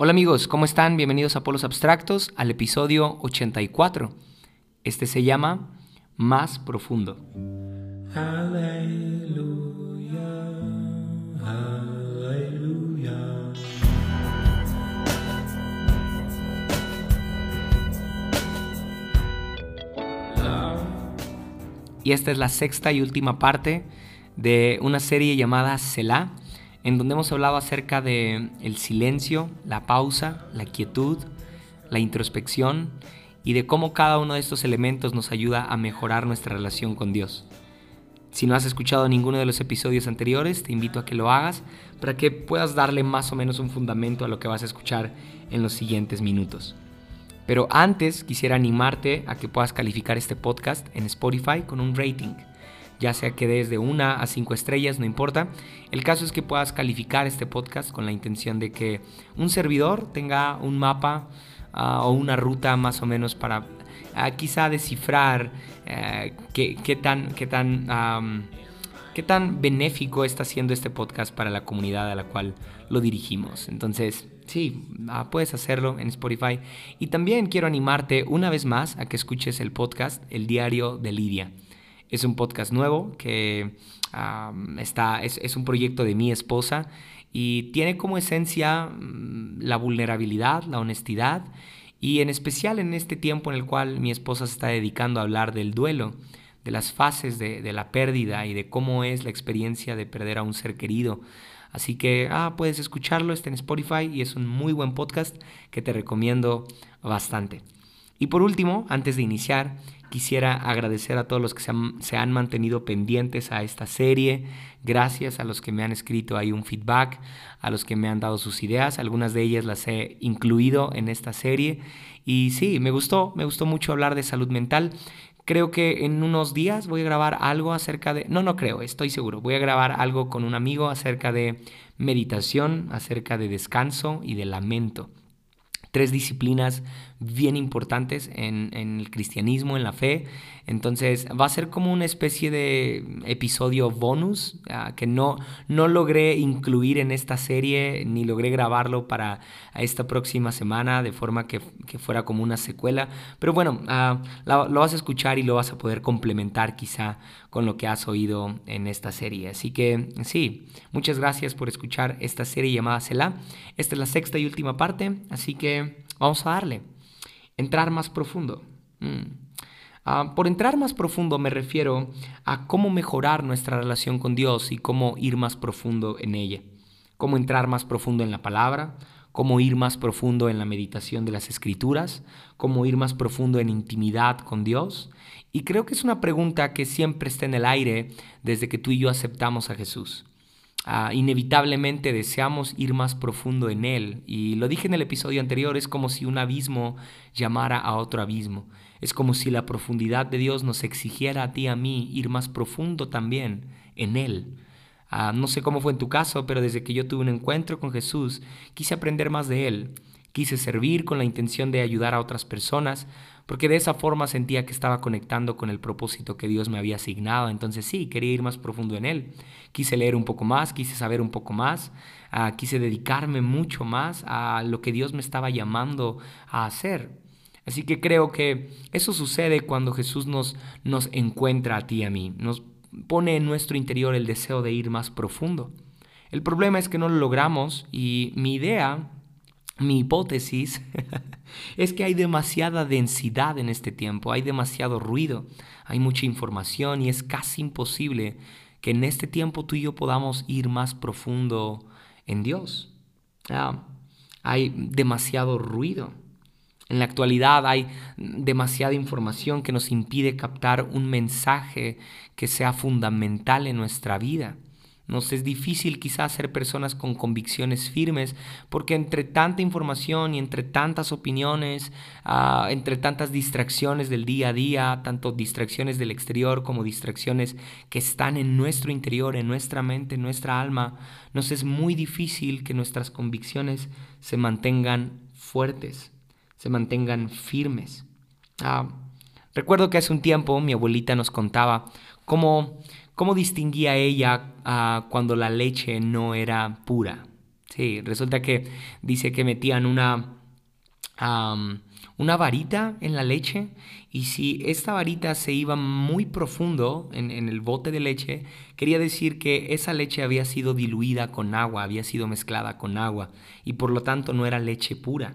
Hola amigos, ¿cómo están? Bienvenidos a Polos Abstractos al episodio 84. Este se llama Más Profundo. Y esta es la sexta y última parte de una serie llamada Selah en donde hemos hablado acerca de el silencio, la pausa, la quietud, la introspección y de cómo cada uno de estos elementos nos ayuda a mejorar nuestra relación con Dios. Si no has escuchado ninguno de los episodios anteriores, te invito a que lo hagas para que puedas darle más o menos un fundamento a lo que vas a escuchar en los siguientes minutos. Pero antes quisiera animarte a que puedas calificar este podcast en Spotify con un rating ya sea que des de una a cinco estrellas, no importa. El caso es que puedas calificar este podcast con la intención de que un servidor tenga un mapa ah, o una ruta más o menos para ah, quizá descifrar eh, qué, tan, qué, tan, qué tan benéfico está siendo este podcast para la comunidad a la cual lo dirigimos. Entonces, sí, ah, puedes hacerlo en Spotify. Y también quiero animarte una vez más a que escuches el podcast El Diario de Lidia. Es un podcast nuevo que está, es, un proyecto de mi esposa y tiene como esencia mm, la vulnerabilidad, la honestidad y en especial en este tiempo en el cual mi esposa se está dedicando a hablar del duelo, de las fases de, la pérdida y de cómo es la experiencia de perder a un ser querido. Así que ah, puedes escucharlo, está en Spotify y es un muy buen podcast que te recomiendo bastante. Y por último, antes de iniciar, Quisiera agradecer a todos los que se han, mantenido pendientes a esta serie. Gracias a los que me han escrito ahí un feedback, a los que me han dado sus ideas. Algunas de ellas las he incluido en esta serie. Y sí, me gustó, me gustó mucho hablar de salud mental. Creo que en unos días voy a grabar algo acerca de... No, no creo, estoy seguro. Voy a grabar algo con un amigo acerca de meditación, acerca de descanso y de lamento tres disciplinas bien importantes en, el cristianismo, en la fe. Entonces va a ser como una especie de episodio bonus ah, que no, no logré incluir en esta serie ni logré grabarlo para esta próxima semana de forma que, fuera como una secuela. Pero bueno, ah, lo vas a escuchar y lo vas a poder complementar quizá con lo que has oído en esta serie. Así que sí, muchas gracias por escuchar esta serie llamada. Esta es la sexta y última parte, así que vamos a darle entrar más profundo. Mm. Ah, por entrar más profundo me refiero a cómo mejorar nuestra relación con Dios y cómo ir más profundo en ella. Cómo entrar más profundo en la palabra, cómo ir más profundo en la meditación de las escrituras, cómo ir más profundo en intimidad con Dios. Y creo que es una pregunta que siempre está en el aire desde que tú y yo aceptamos a Jesús. Ah, inevitablemente deseamos ir más profundo en Él. Y lo dije en el episodio anterior, es como si un abismo llamara a otro abismo. Es como si la profundidad de Dios nos exigiera a ti y a mí ir más profundo también en Él. Ah, no sé cómo fue en tu caso, pero desde que yo tuve un encuentro con Jesús, quise aprender más de Él. Quise servir con la intención de ayudar a otras personas, porque de esa forma sentía que estaba conectando con el propósito que Dios me había asignado. Entonces sí, quería ir más profundo en Él. Quise leer un poco más, quise saber un poco más, ah, quise dedicarme mucho más a lo que Dios me estaba llamando a hacer. Así que creo que eso sucede cuando Jesús nos, nos encuentra a ti y a mí, nos pone en nuestro interior el deseo de ir más profundo. El problema es que no lo logramos y mi idea mi hipótesis es que hay demasiada densidad en este tiempo, hay demasiado ruido, hay mucha información y es casi imposible que en este tiempo tú y yo podamos ir más profundo en Dios. Ah, hay demasiado ruido. En la actualidad hay demasiada información que nos impide captar un mensaje que sea fundamental en nuestra vida. Nos es difícil quizás ser personas con convicciones firmes porque entre tanta información y entre tantas opiniones, ah, entre tantas distracciones del día a día, tanto distracciones del exterior como distracciones que están en nuestro interior, en nuestra mente, en nuestra alma, nos es muy difícil que nuestras convicciones se mantengan fuertes, se mantengan firmes. Ah, recuerdo que hace un tiempo mi abuelita nos contaba cómo ¿Cómo distinguía ella cuando la leche no era pura? Sí, resulta que dice que metían una, una varita en la leche y si esta varita se iba muy profundo en, el bote de leche, quería decir que esa leche había sido diluida con agua, había sido mezclada con agua y por lo tanto no era leche pura.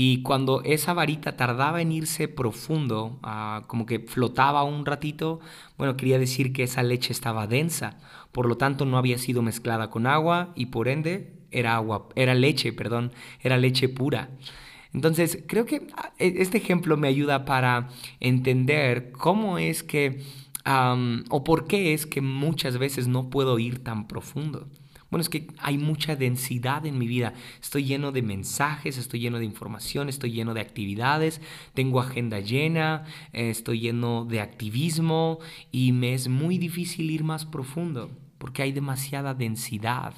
Y cuando esa varita tardaba en irse profundo, ah, como que flotaba un ratito, bueno, quería decir que esa leche estaba densa, por lo tanto no había sido mezclada con agua y por ende era agua, era leche, perdón, era leche pura. Entonces, creo que ah, e, este ejemplo me ayuda para entender cómo es que, o por qué es que muchas veces no puedo ir tan profundo. Bueno, es que hay mucha densidad en mi vida. Estoy lleno de mensajes, estoy lleno de información, estoy lleno de actividades, tengo agenda llena, eh, estoy lleno de activismo y me es muy difícil ir más profundo porque hay demasiada densidad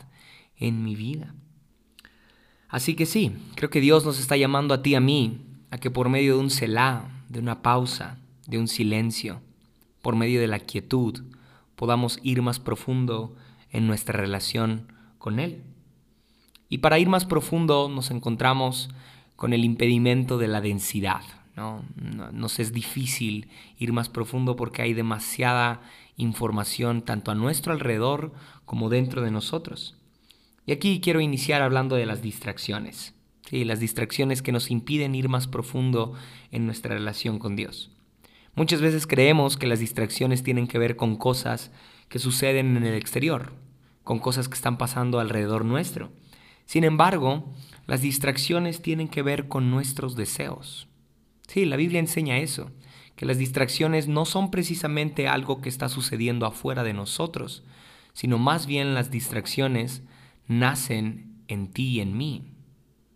en mi vida. Así que sí, creo que Dios nos está llamando a ti a mí a que por medio de un celá, de una pausa, de un silencio, por medio de la quietud, podamos ir más profundo en nuestra relación con Él. Y para ir más profundo nos encontramos con el impedimento de la densidad. ¿no? Nos es difícil ir más profundo porque hay demasiada información tanto a nuestro alrededor como dentro de nosotros. Y aquí quiero iniciar hablando de las distracciones. ¿sí? Las distracciones que nos impiden ir más profundo en nuestra relación con Dios. Muchas veces creemos que las distracciones tienen que ver con cosas que suceden en el exterior, con cosas que están pasando alrededor nuestro. Sin embargo, las distracciones tienen que ver con nuestros deseos. Sí, la Biblia enseña eso, que las distracciones no son precisamente algo que está sucediendo afuera de nosotros, sino más bien las distracciones nacen en ti y en mí,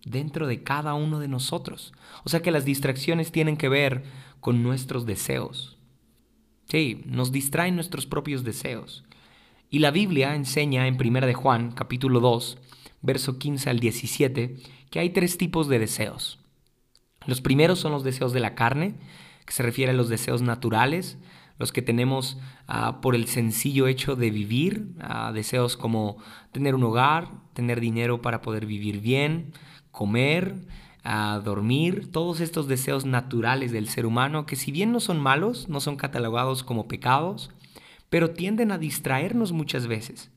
dentro de cada uno de nosotros. O sea que las distracciones tienen que ver con nuestros deseos. Sí, nos distraen nuestros propios deseos. Y la Biblia enseña en 1 de Juan, capítulo 2, verso 15 al 17, que hay tres tipos de deseos. Los primeros son los deseos de la carne, que se refiere a los deseos naturales, los que tenemos ah, por el sencillo hecho de vivir, ah, deseos como tener un hogar, tener dinero para poder vivir bien, comer, a dormir, todos estos deseos naturales del ser humano que si bien no son malos, no son catalogados como pecados, pero tienden a distraernos muchas veces.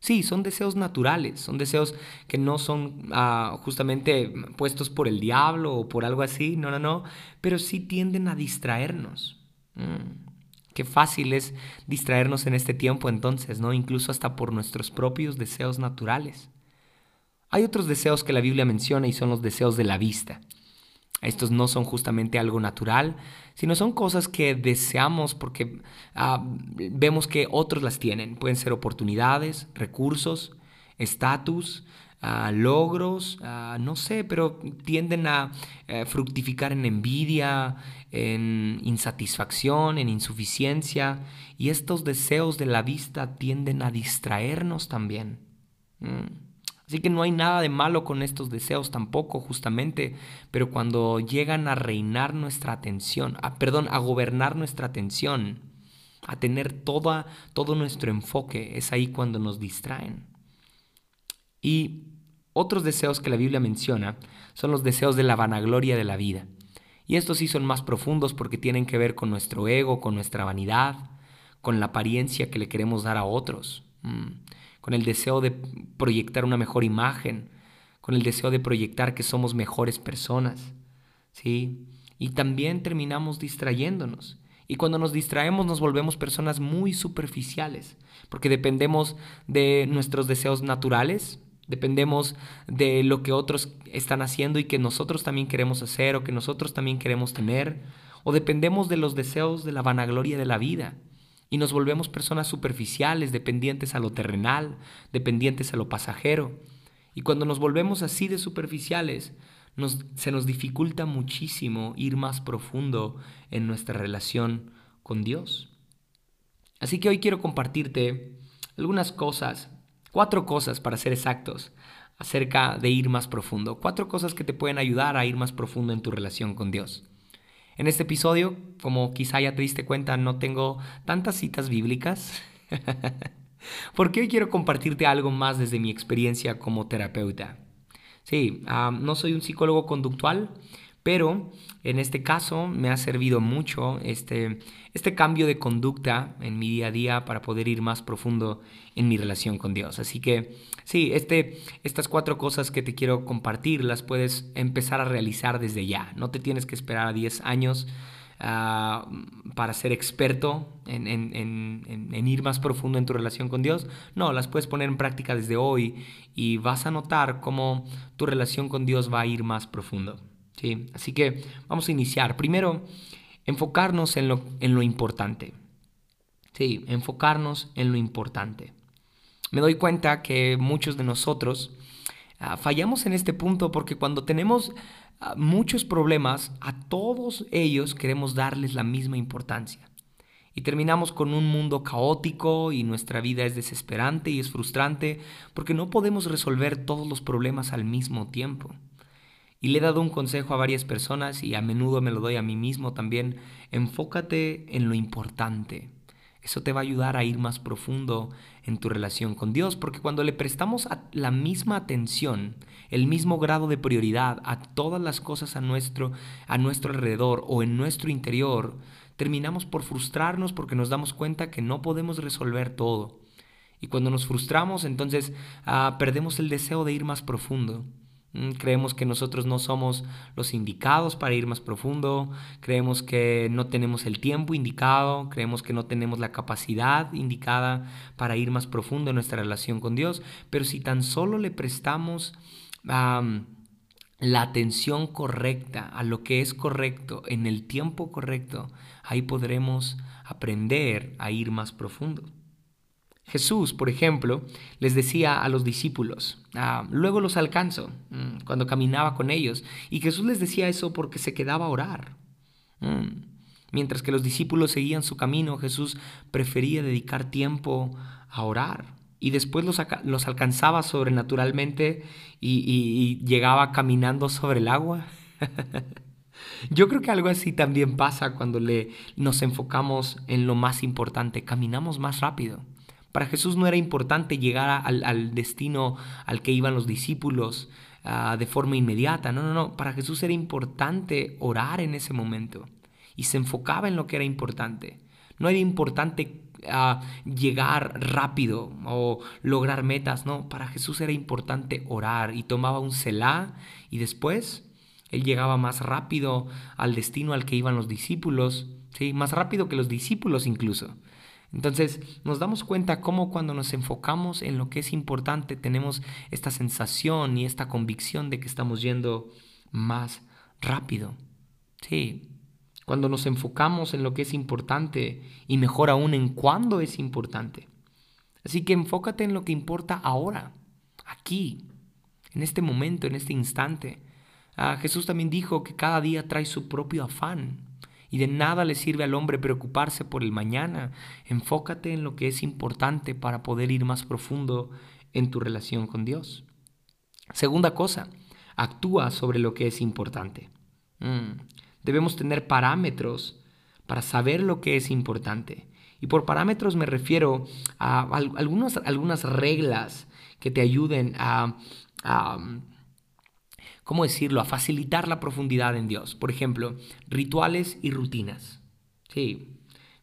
Sí, son deseos naturales, son deseos que no son ah, justamente puestos por el diablo o por algo así, no, no, no, pero sí tienden a distraernos. Mm, qué fácil es distraernos en este tiempo entonces, ¿no? Incluso hasta por nuestros propios deseos naturales. Hay otros deseos que la Biblia menciona y son los deseos de la vista. Estos no son justamente algo natural, sino son cosas que deseamos porque ah, vemos que otros las tienen. Pueden ser oportunidades, recursos, estatus, ah, logros, ah, no sé, pero tienden a eh, fructificar en envidia, en insatisfacción, en insuficiencia. Y estos deseos de la vista tienden a distraernos también. Mm. Así que no hay nada de malo con estos deseos tampoco, justamente, pero cuando llegan a reinar nuestra atención, a, perdón, a gobernar nuestra atención, a tener toda, todo nuestro enfoque, es ahí cuando nos distraen. Y otros deseos que la Biblia menciona son los deseos de la vanagloria de la vida. Y estos sí son más profundos porque tienen que ver con nuestro ego, con nuestra vanidad, con la apariencia que le queremos dar a otros. Mm con el deseo de proyectar una mejor imagen, con el deseo de proyectar que somos mejores personas, ¿sí? Y también terminamos distrayéndonos. Y cuando nos distraemos nos volvemos personas muy superficiales, porque dependemos de nuestros deseos naturales, dependemos de lo que otros están haciendo y que nosotros también queremos hacer o que nosotros también queremos tener, o dependemos de los deseos de la vanagloria de la vida y nos volvemos personas superficiales, dependientes a lo terrenal, dependientes a lo pasajero. Y cuando nos volvemos así de superficiales, se nos dificulta muchísimo ir más profundo en nuestra relación con Dios. Así que hoy quiero compartirte algunas cosas, cuatro cosas para ser exactos, acerca de ir más profundo, cuatro cosas que te pueden ayudar a ir más profundo en tu relación con Dios. En este episodio, como quizá ya te diste cuenta, no tengo tantas citas bíblicas. Porque hoy quiero compartirte algo más desde mi experiencia como terapeuta. Sí, ah, no soy un psicólogo conductual, pero en este caso me ha servido mucho este, este cambio de conducta en mi día a día para poder ir más profundo en mi relación con Dios. Así que sí, este, estas cuatro cosas que te quiero compartir las puedes empezar a realizar desde ya. No te tienes que esperar a 10 años ah, para ser experto en, en, ir más profundo en tu relación con Dios. No, las puedes poner en práctica desde hoy y vas a notar cómo tu relación con Dios va a ir más profundo. ¿Sí? Así que vamos a iniciar. Primero, enfocarnos en lo, en lo importante. Sí, enfocarnos en lo importante. Me doy cuenta que muchos de nosotros ah, fallamos en este punto porque cuando tenemos ah, muchos problemas, a todos ellos queremos darles la misma importancia. Y terminamos con un mundo caótico y nuestra vida es desesperante y es frustrante porque no podemos resolver todos los problemas al mismo tiempo. Y le he dado un consejo a varias personas y a menudo me lo doy a mí mismo también. Enfócate en lo importante. Eso te va a ayudar a ir más profundo en tu relación con Dios, porque cuando le prestamos la misma atención, el mismo grado de prioridad a todas las cosas a nuestro, a nuestro alrededor o en nuestro interior, terminamos por frustrarnos porque nos damos cuenta que no podemos resolver todo. Y cuando nos frustramos, entonces ah, perdemos el deseo de ir más profundo. Mm, creemos que nosotros no somos los indicados para ir más profundo, creemos que no tenemos el tiempo indicado, creemos que no tenemos la capacidad indicada para ir más profundo en nuestra relación con Dios, pero si tan solo le prestamos la atención correcta a lo que es correcto en el tiempo correcto, ahí podremos aprender a ir más profundo. Jesús, por ejemplo, les decía a los discípulos, ah, luego los alcanzo, mm, cuando caminaba con ellos, y Jesús les decía eso porque se quedaba a orar. Mm. Mientras que los discípulos seguían su camino, Jesús prefería dedicar tiempo a orar. Y después los, alcanzaba sobrenaturalmente y, y llegaba caminando sobre el agua. Yo creo que algo así también pasa cuando le, nos enfocamos en lo más importante, caminamos más rápido. Para Jesús no era importante llegar al, destino al que iban los discípulos ah, de forma inmediata. No, no, no. Para Jesús era importante orar en ese momento. Y se enfocaba en lo que era importante. No era importante ah, llegar rápido o lograr metas. No, para Jesús era importante orar y tomaba un celá y después él llegaba más rápido al destino al que iban los discípulos, ¿sí? más rápido que los discípulos incluso. Entonces nos damos cuenta cómo cuando nos enfocamos en lo que es importante tenemos esta sensación y esta convicción de que estamos yendo más rápido. Sí, cuando nos enfocamos en lo que es importante y mejor aún en cuándo es importante. Así que enfócate en lo que importa ahora, aquí, en este momento, en este instante. Ah, Jesús también dijo que cada día trae su propio afán. Y de nada le sirve al hombre preocuparse por el mañana. Enfócate en lo que es importante para poder ir más profundo en tu relación con Dios. Segunda cosa, actúa sobre lo que es importante. Mm, debemos tener parámetros para saber lo que es importante. Y por parámetros me refiero a algunas reglas que te ayuden a ¿cómo decirlo?, a facilitar la profundidad en Dios. Por ejemplo, rituales y rutinas. Sí,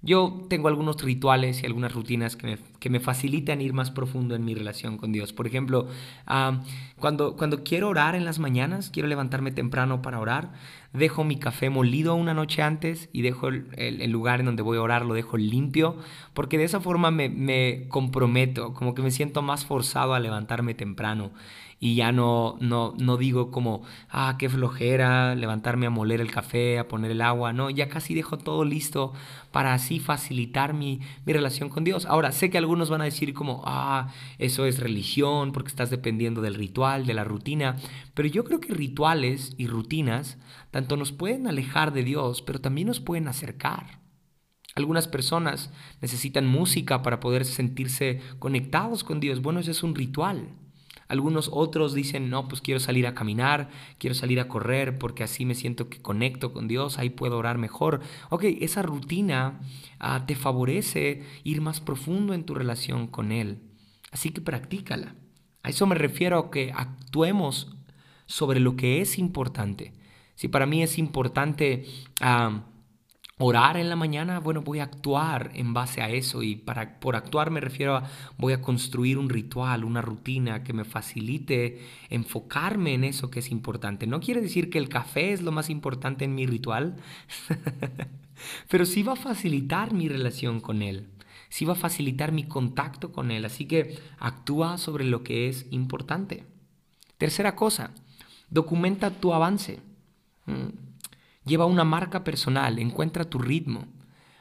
yo tengo algunos rituales y algunas rutinas que me, que me, facilitan ir más profundo en mi relación con Dios. Por ejemplo, cuando, cuando quiero orar en las mañanas, quiero levantarme temprano para orar, dejo mi café molido una noche antes y dejo el, el, lugar en donde voy a orar, lo dejo limpio, porque de esa forma me, me comprometo, como que me siento más forzado a levantarme temprano y ya no, no, no digo como, ah, qué flojera, levantarme a moler el café, a poner el agua, no, ya casi dejo todo listo para así facilitar mi, mi relación con Dios. Ahora, sé que algunos van a decir como, ah, eso es religión porque estás dependiendo del ritual, de la rutina, pero yo creo que rituales y rutinas tanto nos pueden alejar de Dios, pero también nos pueden acercar. Algunas personas necesitan música para poder sentirse conectados con Dios. Bueno, ese es un ritual. Algunos otros dicen, no, pues quiero salir a caminar, quiero salir a correr porque así me siento que conecto con Dios, ahí puedo orar mejor. Ok, esa rutina ah, te favorece ir más profundo en tu relación con Él. Así que practícala. A eso me refiero a que actuemos sobre lo que es importante. Si para mí es importante... Ah, orar en la mañana, bueno, voy a actuar en base a eso y para, por actuar me refiero a voy a construir un ritual, una rutina que me facilite enfocarme en eso que es importante. No quiere decir que el café es lo más importante en mi ritual, pero sí va a facilitar mi relación con él, sí va a facilitar mi contacto con él, así que actúa sobre lo que es importante. Tercera cosa, documenta tu avance. Mm. Lleva una marca personal, encuentra tu ritmo.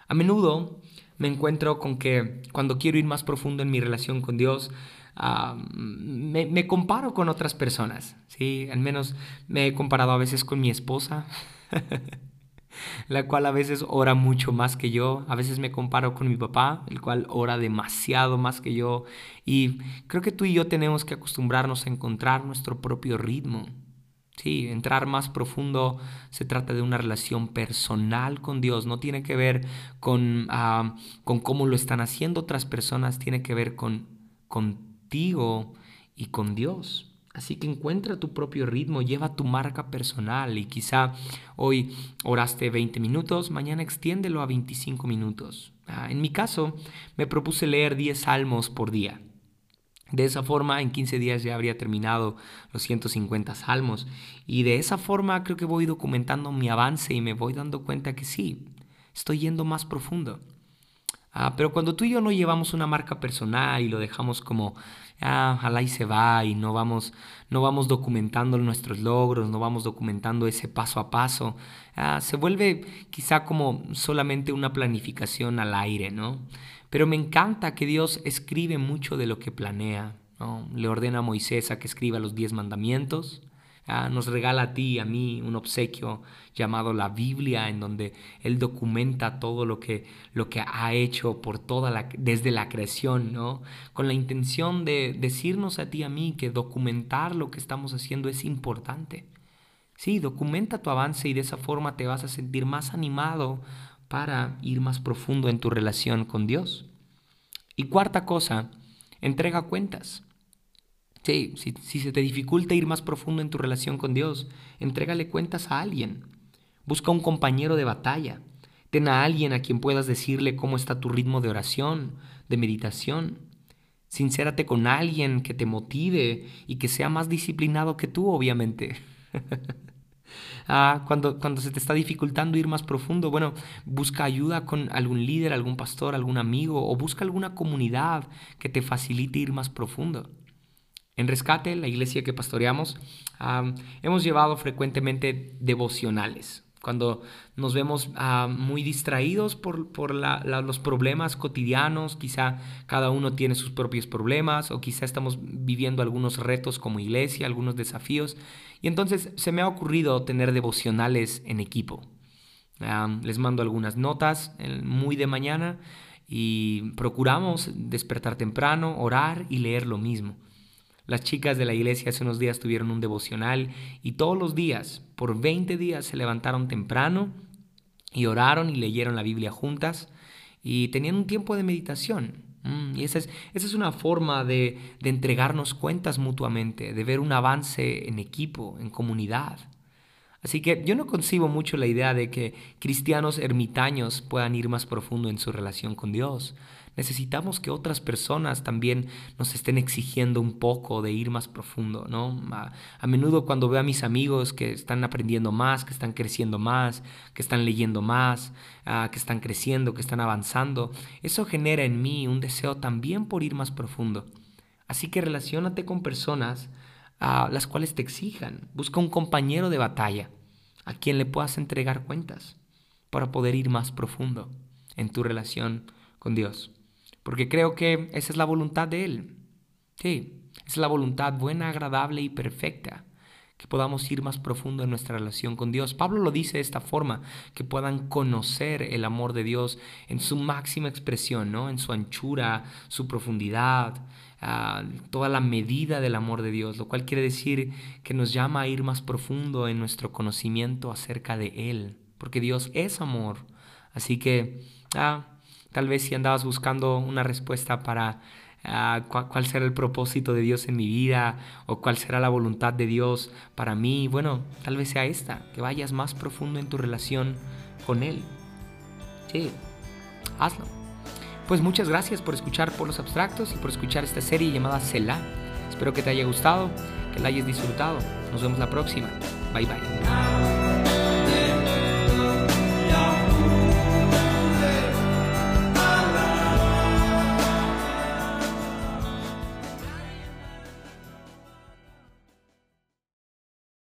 A menudo me encuentro con que cuando quiero ir más profundo en mi relación con Dios, ah, me, comparo con otras personas. ¿sí? Al menos me he comparado a veces con mi esposa, la cual a veces ora mucho más que yo. A veces me comparo con mi papá, el cual ora demasiado más que yo. Y creo que tú y yo tenemos que acostumbrarnos a encontrar nuestro propio ritmo. Sí, entrar más profundo se trata de una relación personal con Dios, no tiene que ver con, ah, con cómo lo están haciendo otras personas, tiene que ver con contigo y con Dios. Así que encuentra tu propio ritmo, lleva tu marca personal y quizá hoy oraste 20 minutos, mañana extiéndelo a 25 minutos. Ah, en mi caso, me propuse leer 10 salmos por día. De esa forma, en 15 días ya habría terminado los 150 salmos. Y de esa forma creo que voy documentando mi avance y me voy dando cuenta que sí, estoy yendo más profundo. Ah, pero cuando tú y yo no llevamos una marca personal y lo dejamos como, ah, ojalá y se va y no vamos, no vamos documentando nuestros logros, no vamos documentando ese paso a paso, ah, se vuelve quizá como solamente una planificación al aire, ¿no? Pero me encanta que Dios escribe mucho de lo que planea. Le ordena a Moisés a que escriba los diez mandamientos. Ah, nos regala a ti y a mí un obsequio llamado la Biblia, en donde Él documenta todo lo que, lo que ha hecho por toda la, desde la creación, ¿no? con la intención de decirnos a ti y a mí que documentar lo que estamos haciendo es importante. Sí, documenta tu avance y de esa forma te vas a sentir más animado para ir más profundo en tu relación con Dios. Y cuarta cosa, entrega cuentas. Sí, si, se te dificulta ir más profundo en tu relación con Dios, entrégale cuentas a alguien. Busca un compañero de batalla. Ten a alguien a quien puedas decirle cómo está tu ritmo de oración, de meditación. Sincérate con alguien que te motive y que sea más disciplinado que tú, obviamente. Ah, cuando, cuando se te está dificultando ir más profundo, bueno, busca ayuda con algún líder, algún pastor, algún amigo o busca alguna comunidad que te facilite ir más profundo. En Rescate, la iglesia que pastoreamos, hemos llevado frecuentemente devocionales cuando nos vemos ah, muy distraídos por, los problemas cotidianos, quizá cada uno tiene sus propios problemas o quizá estamos viviendo algunos retos como iglesia, algunos desafíos. Y entonces se me ha ocurrido tener devocionales en equipo. Ah, les mando algunas notas muy de mañana y procuramos despertar temprano, orar y leer lo mismo. Las chicas de la iglesia hace unos días tuvieron un devocional y todos los días, por 20 días, se levantaron temprano y oraron y leyeron la Biblia juntas y tenían un tiempo de meditación. Mm, y esa es, esa es una forma de, de entregarnos cuentas mutuamente, de ver un avance en equipo, en comunidad. Así que yo no concibo mucho la idea de que cristianos ermitaños puedan ir más profundo en su relación con Dios. Necesitamos que otras personas también nos estén exigiendo un poco de ir más profundo, ¿no? A, menudo cuando veo a mis amigos que están aprendiendo más, que están creciendo más, que están leyendo más, ah, que están creciendo, que están avanzando, eso genera en mí un deseo también por ir más profundo. Así que relacionate con personas a las cuales te exijan. Busca un compañero de batalla a quien le puedas entregar cuentas para poder ir más profundo en tu relación con Dios. Porque creo que esa es la voluntad de Él. Sí, es la voluntad buena, agradable y perfecta que podamos ir más profundo en nuestra relación con Dios. Pablo lo dice de esta forma, que puedan conocer el amor de Dios en su máxima expresión, ¿no? en su anchura, su profundidad, ah, toda la medida del amor de Dios, lo cual quiere decir que nos llama a ir más profundo en nuestro conocimiento acerca de Él, porque Dios es amor. Así que, ah, tal vez si andabas buscando una respuesta para cuál será el propósito de Dios en mi vida o cuál será la voluntad de Dios para mí. Bueno, tal vez sea esta, que vayas más profundo en tu relación con Él. Sí, hazlo. Pues muchas gracias por escuchar por los abstractos y por escuchar esta serie llamada Selah. Espero que te haya gustado, que la hayas disfrutado. Nos vemos la próxima. Bye bye.